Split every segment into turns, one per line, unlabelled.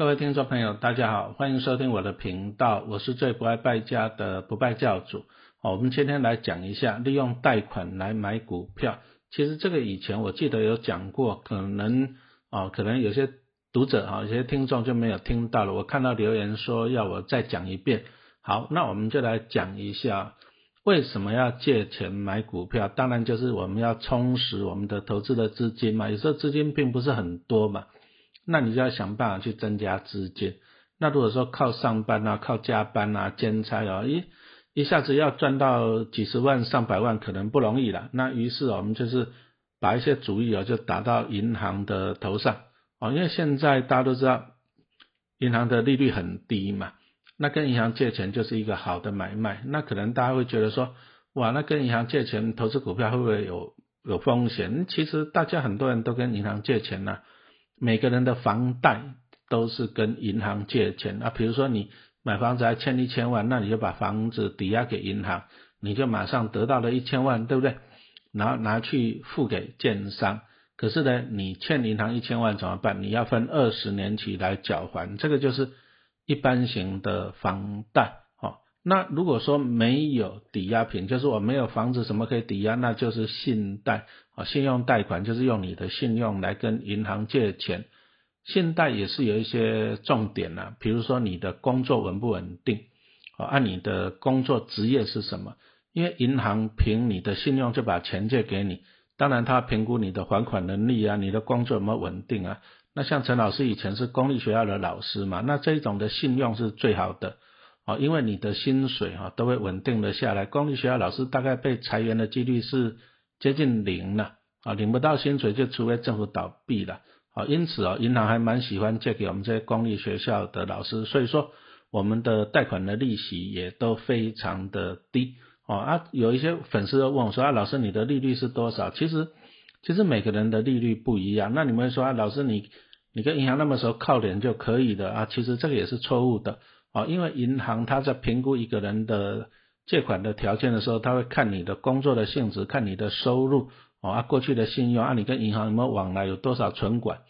各位听众朋友，大家好，欢迎收听我的频道，我是最不爱败家的不败教主。好，我们今天来讲一下利用贷款来买股票。其实这个以前我记得有讲过，可能啊，可能有些读者啊，有些听众就没有听到了。我看到留言说要我再讲一遍。好，那我们就来讲一下为什么要借钱买股票。当然就是我们要充实我们的投资的资金嘛。有时候资金并不是很多嘛。那你就要想办法去增加资金。那如果说靠上班啊、靠加班啊、兼差啊，一一下子要赚到几十万、上百万，可能不容易了。那于是我们就是把一些主意啊，就打到银行的头上啊，因为现在大家都知道，银行的利率很低嘛。那跟银行借钱就是一个好的买卖。那可能大家会觉得说，哇，那跟银行借钱投资股票会不会有有风险？其实大家很多人都跟银行借钱呢。每个人的房贷都是跟银行借钱啊，比如说你买房子还欠一千万，那你就把房子抵押给银行，你就马上得到了一千万，对不对？然后拿去付给建商，可是呢，你欠银行一千万怎么办？你要分二十年期来缴还，这个就是一般型的房贷。好，那如果说没有抵押品，就是我没有房子什么可以抵押，那就是信贷。信用贷款就是用你的信用来跟银行借钱，信贷也是有一些重点啊，比如说你的工作稳不稳定，啊，按你的工作职业是什么？因为银行凭你的信用就把钱借给你，当然他评估你的还款能力啊，你的工作有没有稳定啊？那像陈老师以前是公立学校的老师嘛，那这一种的信用是最好的，啊，因为你的薪水哈都会稳定的下来，公立学校老师大概被裁员的几率是。接近零了啊，领不到薪水就除非政府倒闭了啊，因此啊，银行还蛮喜欢借给我们这些公立学校的老师，所以说我们的贷款的利息也都非常的低哦啊，有一些粉丝问我说啊，老师你的利率是多少？其实其实每个人的利率不一样，那你们说啊，老师你你跟银行那么熟靠脸就可以的啊，其实这个也是错误的啊，因为银行它在评估一个人的。借款的条件的时候，他会看你的工作的性质，看你的收入哦啊，过去的信用啊，你跟银行有没有往来，有多少存款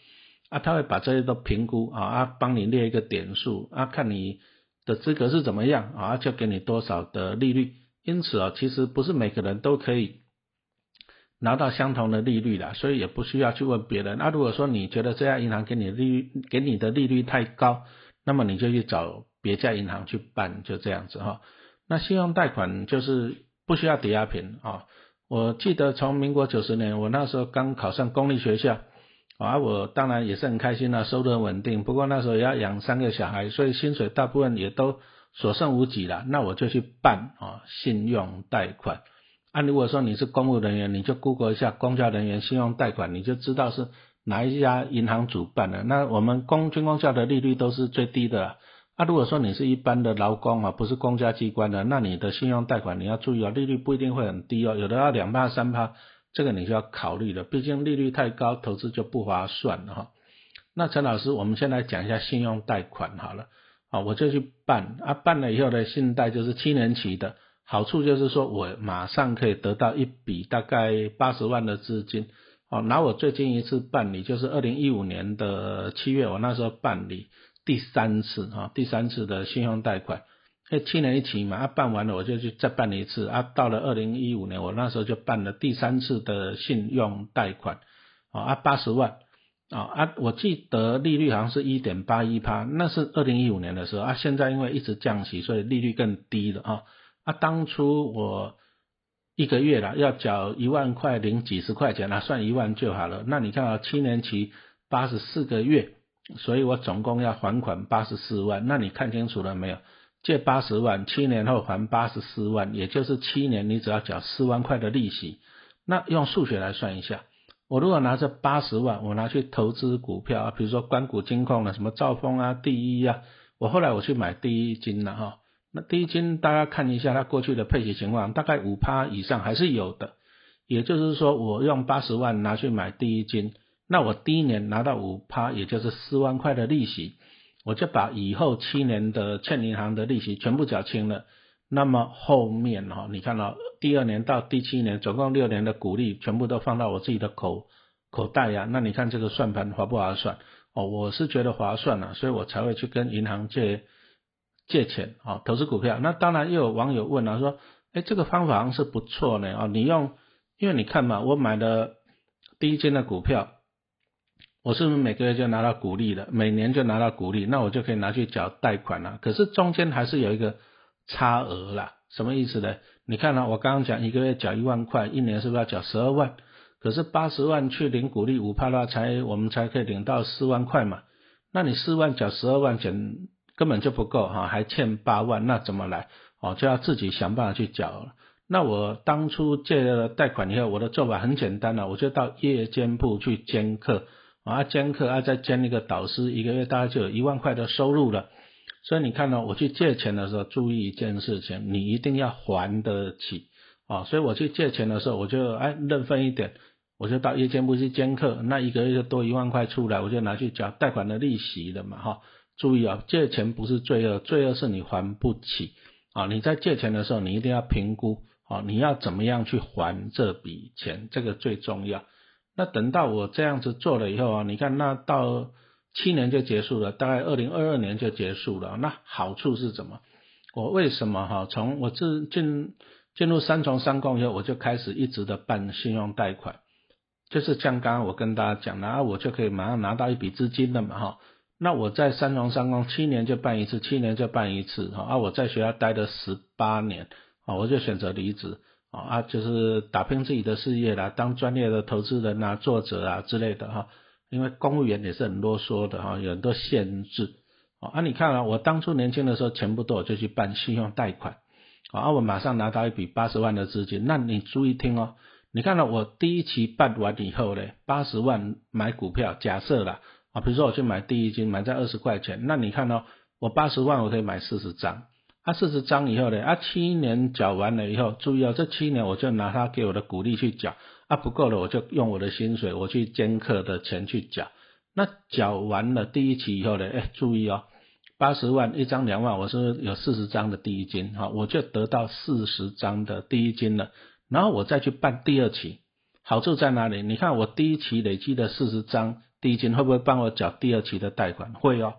啊，他会把这些都评估啊啊，帮你列一个点数啊，看你的资格是怎么样啊，就给你多少的利率。因此啊，其实不是每个人都可以拿到相同的利率的，所以也不需要去问别人。那如果说你觉得这家银行给你利率给你的利率太高，那么你就去找别家银行去办，就这样子哈。那信用贷款就是不需要抵押品啊！我记得从民国九十年，我那时候刚考上公立学校啊，我当然也是很开心啊，收入很稳定。不过那时候也要养三个小孩，所以薪水大部分也都所剩无几了。那我就去办啊信用贷款。啊，如果说你是公务人员，你就 Google 一下公交人员信用贷款，你就知道是哪一家银行主办的。那我们公军公校的利率都是最低的。啊如果说你是一般的劳工啊，不是公家机关的，那你的信用贷款你要注意哦，利率不一定会很低哦，有的要两趴三趴，这个你就要考虑了，毕竟利率太高，投资就不划算了哈。那陈老师，我们先来讲一下信用贷款好了，啊，我就去办啊，办了以后的信贷就是七年期的，好处就是说我马上可以得到一笔大概八十万的资金，哦，拿我最近一次办理就是二零一五年的七月，我那时候办理。第三次啊，第三次的信用贷款，哎，七年一期嘛，啊，办完了我就去再办一次，啊，到了二零一五年，我那时候就办了第三次的信用贷款，啊，八十万，啊啊，我记得利率好像是一点八一趴，那是二零一五年的时候，啊，现在因为一直降息，所以利率更低了啊，啊，当初我一个月啦要缴一万块零几十块钱啊，算一万就好了，那你看啊，七年期八十四个月。所以我总共要还款八十四万，那你看清楚了没有？借八十万，七年后还八十四万，也就是七年你只要缴四万块的利息。那用数学来算一下，我如果拿这八十万，我拿去投资股票啊，比如说关谷金控啊，什么兆丰啊、第一啊，我后来我去买第一金了哈。那第一金大家看一下它过去的配息情况，大概五趴以上还是有的。也就是说，我用八十万拿去买第一金。那我第一年拿到五趴，也就是四万块的利息，我就把以后七年的欠银行的利息全部缴清了。那么后面哈，你看到第二年到第七年，总共六年的股利全部都放到我自己的口口袋呀。那你看这个算盘划不划算？哦，我是觉得划算了，所以我才会去跟银行借借钱啊，投资股票。那当然又有网友问了，说，哎，这个方法是不错呢啊，你用，因为你看嘛，我买的第一间的股票，我是不是每个月就拿到股利了？每年就拿到股利，那我就可以拿去缴贷款了。可是中间还是有一个差额啦，什么意思呢？你看呢，我刚刚讲一个月缴一万块，一年是不是要缴十二万？可是八十万去领股利五趴的话，才我们才可以领到四万块嘛。那你四万缴十二万减根本就不够哈，还欠八万，那怎么来？哦，就要自己想办法去缴了。那我当初借了贷款以后，我的做法很简单了，我就到夜间部去兼课啊，兼课啊，再兼一个导师，一个月大概就有一万块的收入了。所以你看到我去借钱的时候，注意一件事情，你一定要还得起啊。所以我去借钱的时候，我就哎认分一点。我就到夜间部去兼课，那一个月就多一万块出来，我就拿去缴贷款的利息了嘛，哈。注意啊，借钱不是罪恶，罪恶是你还不起啊。你在借钱的时候，你一定要评估啊，你要怎么样去还这笔钱，这个最重要。那等到我这样子做了以后啊，你看那到七年就结束了，大概二零二二年就结束了。那好处是什么？我为什么哈？从我自进进入三重三公以后，我就开始一直的办信用贷款。就是像刚刚我跟大家讲的啊，我就可以马上拿到一笔资金了嘛哈。那我在三重三公七年就办一次，七年就办一次哈。啊，我在学校待了十八年啊，我就选择离职啊啊，就是打拼自己的事业啦，当专业的投资人啊、作者啊之类的哈。因为公务员也是很啰嗦的哈，有很多限制啊。你看啊，我当初年轻的时候钱不多，我就去办信用贷款啊，我马上拿到一笔八十万的资金。那你注意听哦。你看到我第一期办完以后呢，八十万买股票，假设了啊，比如说我去买第一金，买在二十块钱，那你看到我八十万我可以买四十张，啊四十张以后呢，啊七年缴完了以后，注意哦，这七年我就拿他给我的股利去缴，啊不够了我就用我的薪水我去兼课的钱去缴，那缴完了第一期以后呢，哎注意哦，八十万一张两万，我是有四十张的第一金，哈，我就得到四十张的第一金了。然后我再去办第二期，好处在哪里？你看我第一期累积的四十张第一金，会不会帮我缴第二期的贷款？会哦。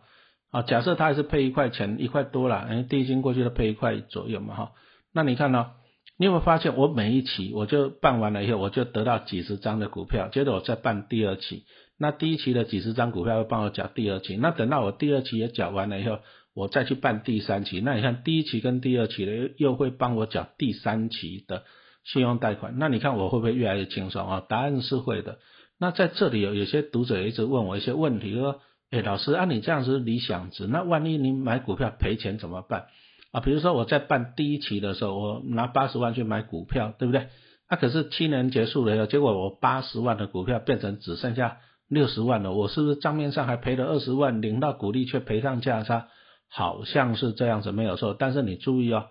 啊，假设他还是配一块钱，一块多了，哎，第一金过去都配一块左右嘛，哈。那你看呢？你有没有发现，我每一期我就办完了以后，我就得到几十张的股票，接着我再办第二期，那第一期的几十张股票会帮我缴第二期，那等到我第二期也缴完了以后，我再去办第三期，那你看第一期跟第二期的又会帮我缴第三期的。信用贷款，那你看我会不会越来越轻松啊？答案是会的。那在这里有有些读者一直问我一些问题，说，哎，老师，按你这样子理想值，那万一你买股票赔钱怎么办？啊，比如说我在办第一期的时候，我拿八十万去买股票，对不对？那可是七年结束了以后，结果我八十万的股票变成只剩下六十万了，我是不是账面上还赔了二十万，领到股利却赔上价差？好像是这样子，没有错。但是你注意哦。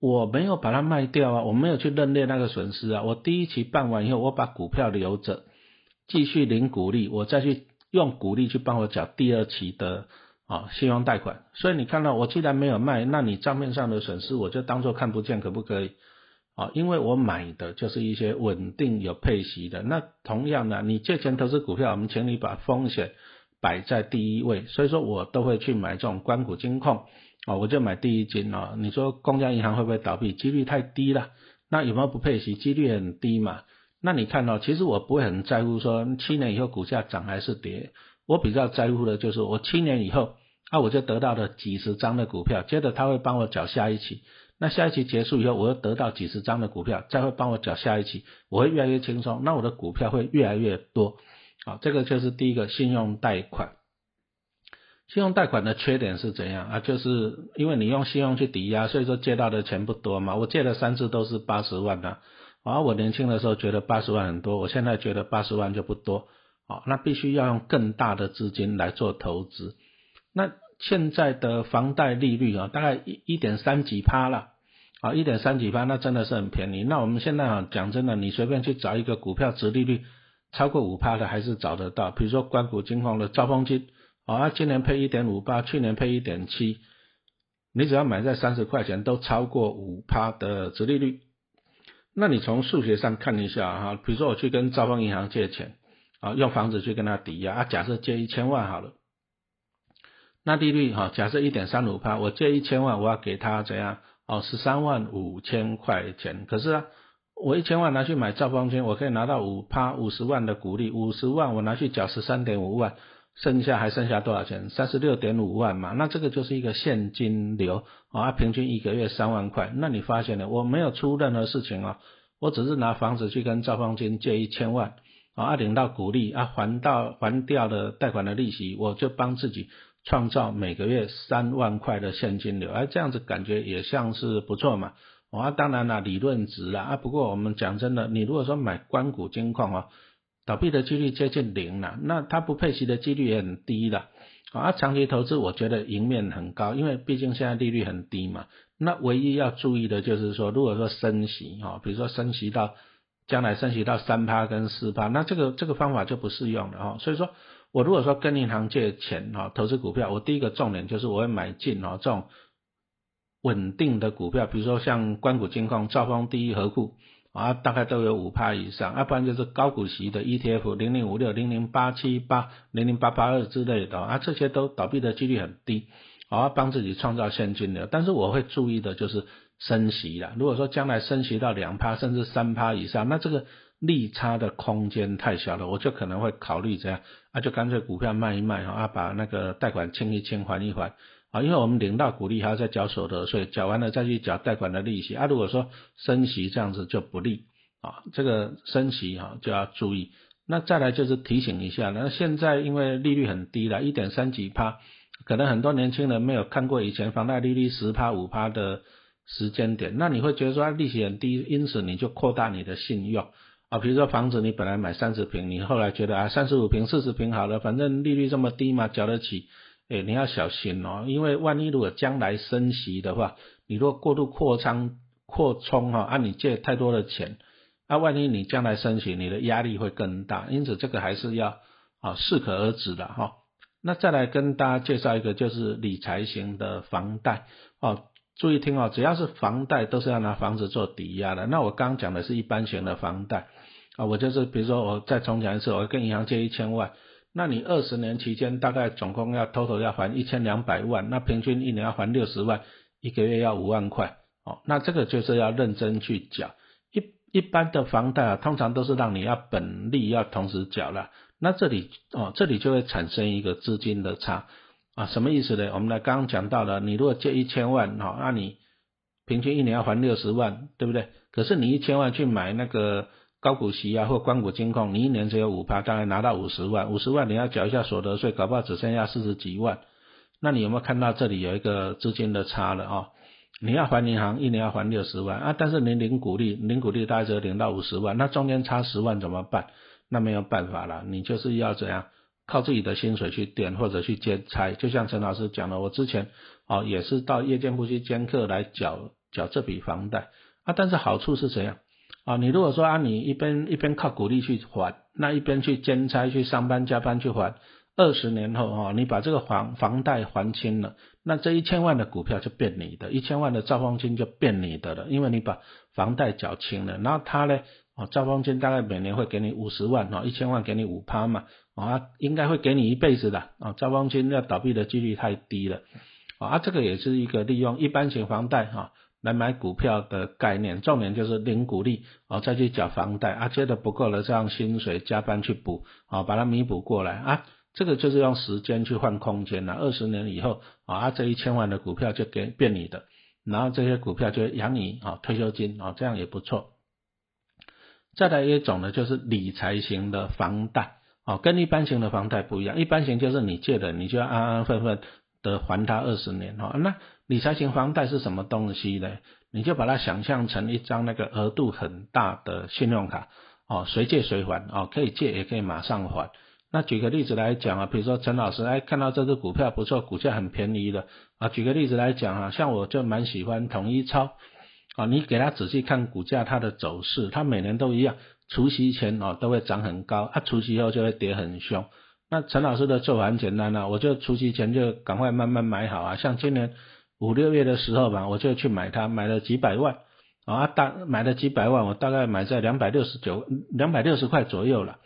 我没有把它卖掉啊，我没有去认列那个损失啊。我第一期办完以后，我把股票留着，继续领股利，我再去用股利去帮我缴第二期的啊信用贷款。所以你看到我既然没有卖，那你账面上的损失我就当做看不见，可不可以？啊，因为我买的就是一些稳定有配息的。那同样的，你借钱投资股票，我们请你把风险摆在第一位，所以说我都会去买这种关谷金控。啊，我就买第一金啊。你说公家银行会不会倒闭？几率太低了。那有没有不配息？几率很低嘛。那你看哦，其实我不会很在乎说七年以后股价涨还是跌。我比较在乎的就是我七年以后，啊，我就得到了几十张的股票，接着他会帮我缴下一期。那下一期结束以后，我又得到几十张的股票，再会帮我缴下一期，我会越来越轻松。那我的股票会越来越多。好，这个就是第一个信用贷款。信用贷款的缺点是怎样啊？就是因为你用信用去抵押，所以说借到的钱不多嘛。我借了三次都是八十万的，啊我年轻的时候觉得八十万很多，我现在觉得八十万就不多，啊，那必须要用更大的资金来做投资。那现在的房贷利率啊，大概一一点三几趴了，啊，一点三几趴，那真的是很便宜。那我们现在啊，讲真的，你随便去找一个股票，值利率超过五趴的还是找得到，比如说关谷金矿的兆丰金。啊，今年配一点五八，去年配一点七，你只要买在三十块钱，都超过五趴的折利率。那你从数学上看一下哈，比如说我去跟招丰银行借钱，啊，用房子去跟他抵押啊，假设借一千万好了，那利率哈，假设一点三五趴，我借一千万，我要给他怎样？哦，十三万五千块钱，可是啊，我一千万拿去买兆丰金，我可以拿到五趴五十万的股利，五十万我拿去缴十三点五万，剩下还剩下多少钱？三十六点五万嘛，那这个就是一个现金流啊，平均一个月三万块，那你发现了，我没有出任何事情啊，我只是拿房子去跟赵方金借一千万。啊，领到股利啊，还到还掉的贷款的利息，我就帮自己创造每个月三万块的现金流，哎，这样子感觉也像是不错嘛。啊，当然了，理论值了啊。不过我们讲真的，你如果说买关谷金矿啊，倒闭的几率接近零了，那它不配息的几率也很低了。啊，长期投资我觉得赢面很高，因为毕竟现在利率很低嘛。那唯一要注意的就是说，如果说升息啊，比如说升息到。将来升息到三趴跟四趴，那这个这个方法就不适用了哈。所以说我如果说跟银行借钱哈，投资股票，我第一个重点就是我会买进哦这种稳定的股票，比如说像关谷金矿、兆丰第一和库啊，大概都有五趴以上，要不然就是高股息的 ETF 零零五六、零零八七八、零零八八二之类的啊，这些都倒闭的几率很低，啊，帮自己创造现金流。但是我会注意的就是。升息了，如果说将来升息到两趴甚至三趴以上，那这个利差的空间太小了，我就可能会考虑这样，啊就干脆股票卖一卖啊，把那个贷款清一清还一还啊，因为我们领到股利还要再缴所得税，缴完了再去缴贷款的利息啊，如果说升息这样子就不利啊，这个升息哈就要注意。那再来就是提醒一下，那现在因为利率很低了，一点三几趴，可能很多年轻人没有看过以前房贷利率十趴五趴的。时间点，那你会觉得说利息很低，因此你就扩大你的信用啊，比如说房子你本来买三十平，你后来觉得啊三十五平、四十平好了，反正利率这么低嘛，缴得起，哎你要小心哦，因为万一如果将来升息的话，你如果过度扩张扩充哈，按你借太多的钱，那万一你将来升息，你的压力会更大，因此这个还是要啊适可而止的哈。那再来跟大家介绍一个就是理财型的房贷哦。注意听哦，只要是房贷都是要拿房子做抵押的。那我刚讲的是一般型的房贷啊，我就是比如说我再重讲一次，我跟银行借一千万，那你二十年期间大概总共要 total 要还一千两百万，那平均一年要还六十万，一个月要五万块哦，那这个就是要认真去缴。一一般的房贷啊，通常都是让你要本利要同时缴了，那这里哦，这里就会产生一个资金的差。啊，什么意思呢？我们来刚刚讲到了，你如果借一千万，哈，那你平均一年要还六十万，对不对？可是你一千万去买那个高股息啊，或关股金控，你一年只有五趴，当然拿到五十万，五十万你要缴一下所得税，搞不好只剩下四十几万。那你有没有看到这里有一个资金的差了啊？你要还银行一年要还六十万啊，但是你领股利，领股利大概只有领到五十万，那中间差十万怎么办？那没有办法了，你就是要怎样？靠自己的薪水去垫或者去兼差，就像陈老师讲的，我之前哦也是到夜间部去兼课来缴缴这笔房贷啊，但是好处是怎样啊？你如果说啊你一边一边靠鼓励去还，那一边去兼差去上班加班去还，二十年后哦你把这个房房贷还清了，那这一千万的股票就变你的，一千万的兆丰金就变你的了，因为你把房贷缴清了，然后他呢啊兆丰金大概每年会给你五十万哦，一千万给你五趴嘛。啊，应该会给你一辈子的啊！招光金要倒闭的几率太低了啊！这个也是一个利用一般型房贷哈来买股票的概念，重点就是零股利哦，再去缴房贷啊，接的不够了，再用薪水加班去补啊，把它弥补过来啊！这个就是用时间去换空间了，二十年以后啊，这一千万的股票就给变你的，然后这些股票就养你啊退休金啊，这样也不错。再来一种呢，就是理财型的房贷。哦，跟一般型的房贷不一样，一般型就是你借的，你就要安安分分的还它二十年哦。那理财型房贷是什么东西呢？你就把它想象成一张那个额度很大的信用卡哦，随借随还哦，可以借也可以马上还。那举个例子来讲啊，比如说陈老师哎看到这只股票不错，股价很便宜的啊，举个例子来讲啊，像我就蛮喜欢统一超啊，你给他仔细看股价它的走势，它每年都一样。除夕前哦都会涨很高，啊除夕后就会跌很凶。那陈老师的做法很简单啊，我就除夕前就赶快慢慢买好啊，像今年五六月的时候吧，我就去买它，买了几百万啊大买了几百万，我大概买在两百六十九两百六十块左右了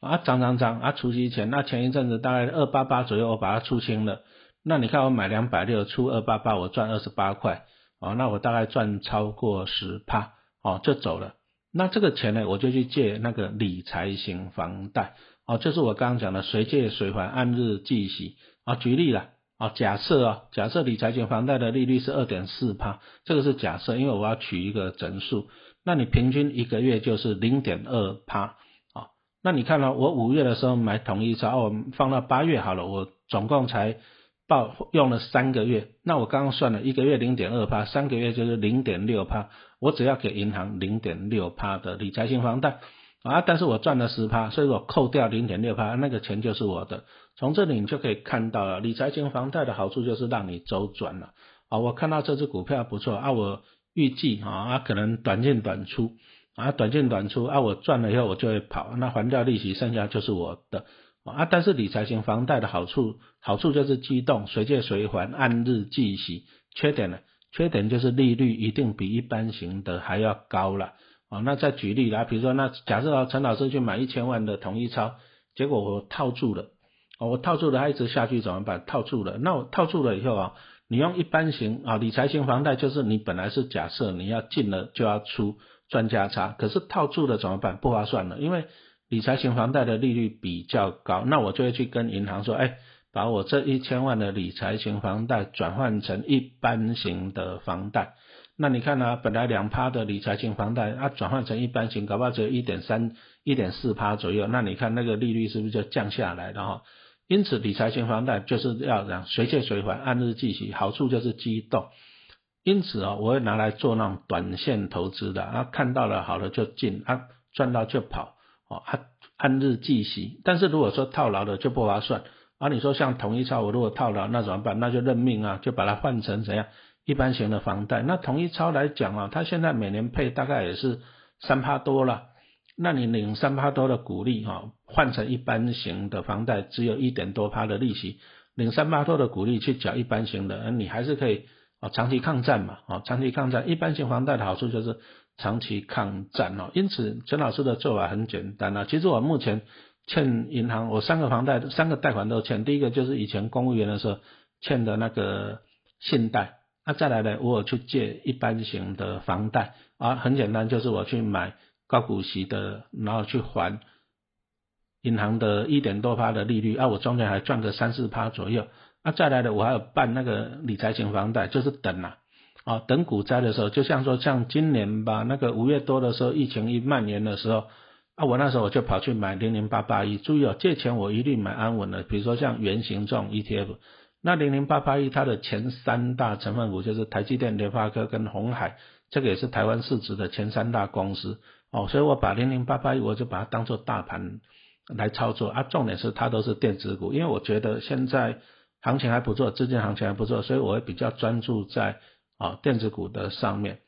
啊涨涨涨啊除息前那前一阵子大概二八八左右我把它出清了，那你看我买两百六出二八八我赚二十八块，哦那我大概赚超过十趴，哦就走了。那这个钱呢，我就去借那个理财型房贷，哦，就是我刚刚讲的随借随还，按日计息。啊，举例了，啊，假设啊，假设理财型房贷的利率是二点四帕，这个是假设，因为我要取一个整数，那你平均一个月就是零点二帕，啊，那你看到我五月的时候买统一超，我放到八月好了，我总共才报用了三个月，那我刚刚算了一个月零点二帕，三个月就是零点六帕。我只要给银行零点六趴的理财型房贷啊，但是我赚了十趴，所以我扣掉零点六趴，那个钱就是我的。从这里你就可以看到了，理财型房贷的好处就是让你周转了啊。我看到这只股票不错啊，我预计啊，啊可能短进短出啊，短进短出啊，我赚了以后我就会跑，那还掉利息，剩下就是我的啊。但是理财型房贷的好处，好处就是机动，随借随还，按日计息。缺点呢？缺点就是利率一定比一般型的还要高了啊。那再举例来，比如说那假设啊陈老师去买一千万的统一超，结果我套住了，哦我套住了，它一直下去怎么办？套住了，那我套住了以后啊，你用一般型啊理财型房贷，就是你本来是假设你要进了就要出赚价差，可是套住了怎么办？不划算了，因为理财型房贷的利率比较高，那我就会去跟银行说，哎。把我这一千万的理财型房贷转换成一般型的房贷，那你看呢？本来两趴的理财型房贷，它转换成一般型，搞不好只有一点三、一点四趴左右。那你看那个利率是不是就降下来了哈？因此理财型房贷就是要让随借随还，按日计息，好处就是机动。因此啊，我会拿来做那种短线投资的，啊看到了好了就进，啊赚到就跑，哦按按日计息。但是如果说套牢的就不划算。啊，你说像统一超，我如果套牢，那怎么办？那就认命啊，就把它换成怎样一般型的房贷。那统一超来讲啊，它现在每年配大概也是三趴多了，那你领三趴多的股利哈，换成一般型的房贷，只有一点多趴的利息，领三趴多的股利去缴一般型的，你还是可以啊长期抗战嘛，啊长期抗战，一般型房贷的好处就是长期抗战哦。因此，陈老师的做法很简单啊，其实我目前。欠银行，我三个房贷，三个贷款都欠。第一个就是以前公务员的时候欠的那个信贷，那再来呢，我去借一般型的房贷，啊，很简单，就是我去买高股息的，然后去还银行的一点多趴的利率，啊，我中间还赚个三四趴左右，啊，再来的我还有办那个理财型房贷，就是等啊，啊，等股灾的时候，就像说像今年吧，那个五月多的时候，疫情一蔓延的时候。啊，我那时候我就跑去买零零八八一，注意哦，借钱我一律买安稳的，比如说像圆形状 ETF。那零零八八一它的前三大成分股就是台积电、联发科跟红海，这个也是台湾市值的前三大公司哦，所以我把零零八八一我就把它当做大盘来操作啊，重点是它都是电子股，因为我觉得现在行情还不错，资金行情还不错，所以我会比较专注在啊电子股的上面。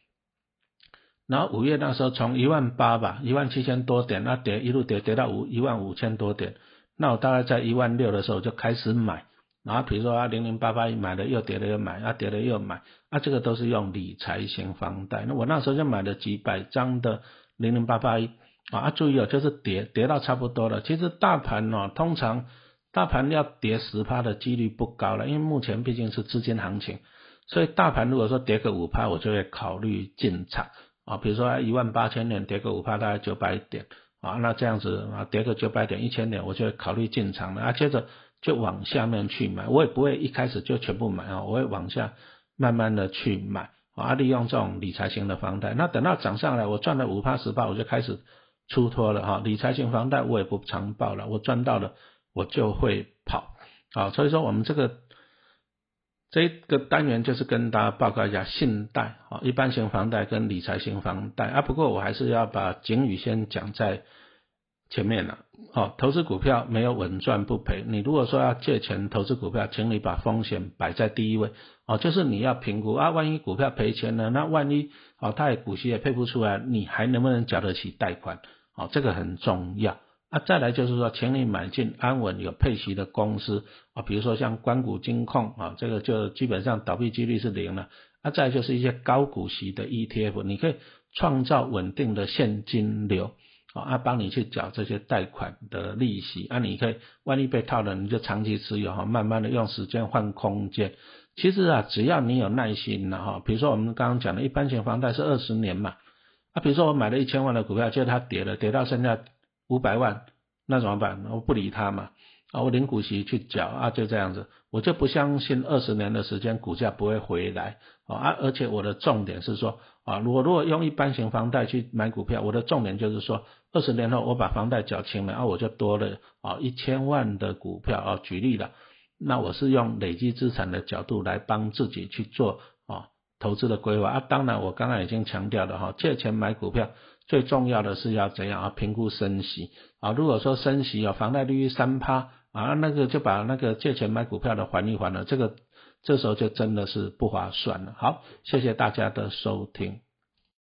然后五月那时候从一万八吧，一万七千多点，那跌一路跌跌到五一万五千多点，那我大概在一万六的时候就开始买，然后比如说啊零零八八一买了又跌了又买，啊跌了又买，啊这个都是用理财型房贷，那我那时候就买了几百张的零零八八一，啊注意哦，就是跌跌到差不多了，其实大盘哦通常大盘要跌十趴的几率不高了，因为目前毕竟是资金行情，所以大盘如果说跌个五趴，我就会考虑进场。啊，比如说一万八千点跌个五趴，大概九百点啊，那这样子啊，跌个九百点、一千点，我就考虑进场了啊。接着就往下面去买，我也不会一开始就全部买啊，我会往下慢慢的去买啊，利用这种理财型的房贷。那等到涨上来，我赚了五趴十趴，我就开始出脱了哈。理财型房贷我也不常报了，我赚到了我就会跑啊。所以说我们这个。这个单元就是跟大家报告一下信贷啊，一般型房贷跟理财型房贷啊。不过我还是要把警语先讲在前面了。哦，投资股票没有稳赚不赔。你如果说要借钱投资股票，请你把风险摆在第一位哦，就是你要评估啊，万一股票赔钱了，那万一哦，他也股息也配不出来，你还能不能缴得起贷款？哦，这个很重要。啊，再来就是说，请你买进安稳有配息的公司啊，比如说像关谷金控啊，这个就基本上倒闭几率是零了。啊，再就是一些高股息的 ETF，你可以创造稳定的现金流啊，啊帮你去缴这些贷款的利息，啊，你可以万一被套了，你就长期持有哈，慢慢的用时间换空间。其实啊，只要你有耐心了哈，比如说我们刚刚讲的一般型房贷是二十年嘛，啊，比如说我买了一千万的股票，结果它跌了，跌到剩下五百万，那怎么办？我不理他嘛，啊，我领股息去缴啊，就这样子，我就不相信二十年的时间股价不会回来啊，而且我的重点是说啊，我如果用一般型房贷去买股票，我的重点就是说，二十年后我把房贷缴清了，啊，我就多了啊一千万的股票啊，举例了。那我是用累积资产的角度来帮自己去做啊投资的规划啊，当然我刚刚已经强调了哈，借钱买股票最重要的是要怎样啊评估升息啊，如果说升息有房贷利率三趴啊，那个就把那个借钱买股票的还一还了，这个这时候就真的是不划算了。好，谢谢大家的收听。